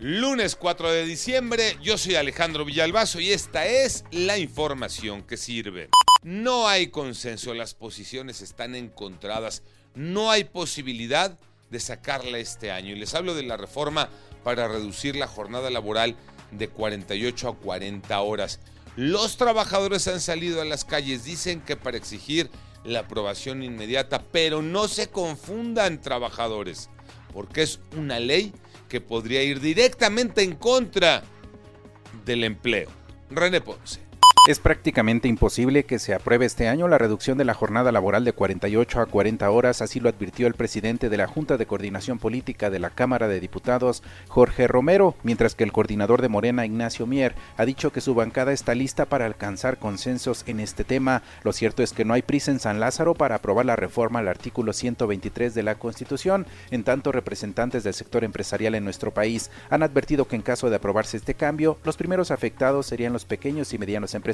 Lunes 4 de diciembre, yo soy Alejandro Villalbazo y esta es la información que sirve. No hay consenso, las posiciones están encontradas, no hay posibilidad de sacarla este año. Y les hablo de la reforma para reducir la jornada laboral de 48 a 40 horas. Los trabajadores han salido a las calles, dicen que para exigir la aprobación inmediata, pero no se confundan trabajadores, porque es una ley que podría ir directamente en contra del empleo. René Ponce. Es prácticamente imposible que se apruebe este año la reducción de la jornada laboral de 48 a 40 horas, así lo advirtió el presidente de la Junta de Coordinación Política de la Cámara de Diputados, Jorge Romero, mientras que el coordinador de Morena, Ignacio Mier, ha dicho que su bancada está lista para alcanzar consensos en este tema. Lo cierto es que no hay prisa en San Lázaro para aprobar la reforma al artículo 123 de la Constitución, en tanto representantes del sector empresarial en nuestro país han advertido que en caso de aprobarse este cambio, los primeros afectados serían los pequeños y medianos empresarios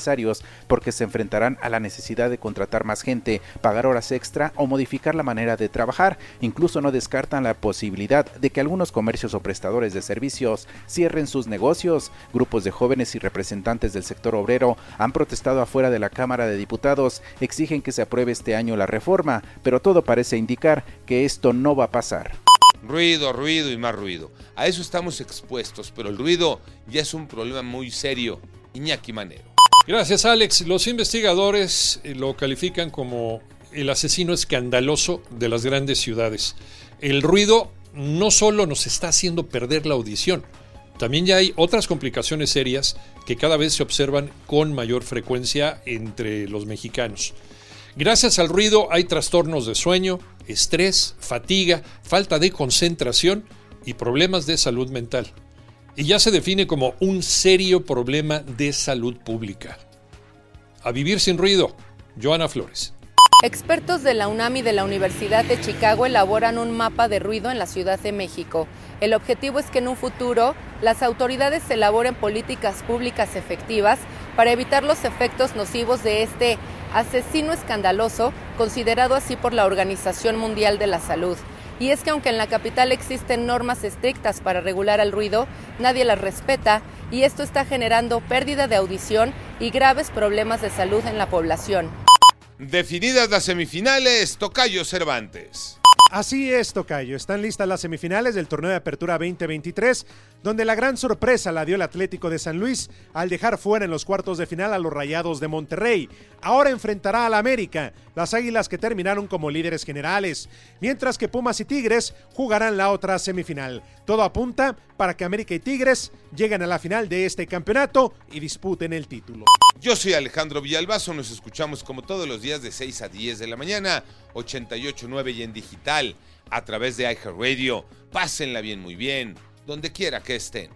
porque se enfrentarán a la necesidad de contratar más gente, pagar horas extra o modificar la manera de trabajar. Incluso no descartan la posibilidad de que algunos comercios o prestadores de servicios cierren sus negocios. Grupos de jóvenes y representantes del sector obrero han protestado afuera de la Cámara de Diputados, exigen que se apruebe este año la reforma, pero todo parece indicar que esto no va a pasar. Ruido, ruido y más ruido. A eso estamos expuestos, pero el ruido ya es un problema muy serio. Iñaki Manero. Gracias, Alex. Los investigadores eh, lo califican como el asesino escandaloso de las grandes ciudades. El ruido no solo nos está haciendo perder la audición, también ya hay otras complicaciones serias que cada vez se observan con mayor frecuencia entre los mexicanos. Gracias al ruido hay trastornos de sueño, estrés, fatiga, falta de concentración y problemas de salud mental y ya se define como un serio problema de salud pública. A vivir sin ruido, Joana Flores. Expertos de la UNAM y de la Universidad de Chicago elaboran un mapa de ruido en la Ciudad de México. El objetivo es que en un futuro las autoridades elaboren políticas públicas efectivas para evitar los efectos nocivos de este asesino escandaloso, considerado así por la Organización Mundial de la Salud. Y es que aunque en la capital existen normas estrictas para regular el ruido, nadie las respeta y esto está generando pérdida de audición y graves problemas de salud en la población. Definidas las semifinales, Tocayo Cervantes. Así es, Tocayo. Están listas las semifinales del torneo de apertura 2023, donde la gran sorpresa la dio el Atlético de San Luis al dejar fuera en los cuartos de final a los Rayados de Monterrey. Ahora enfrentará al América, las Águilas que terminaron como líderes generales, mientras que Pumas y Tigres jugarán la otra semifinal. Todo apunta para que América y Tigres lleguen a la final de este campeonato y disputen el título. Yo soy Alejandro Villalbazo, nos escuchamos como todos los días de 6 a 10 de la mañana, 88.9 y en digital a través de iHeartRadio. Pásenla bien, muy bien, donde quiera que estén.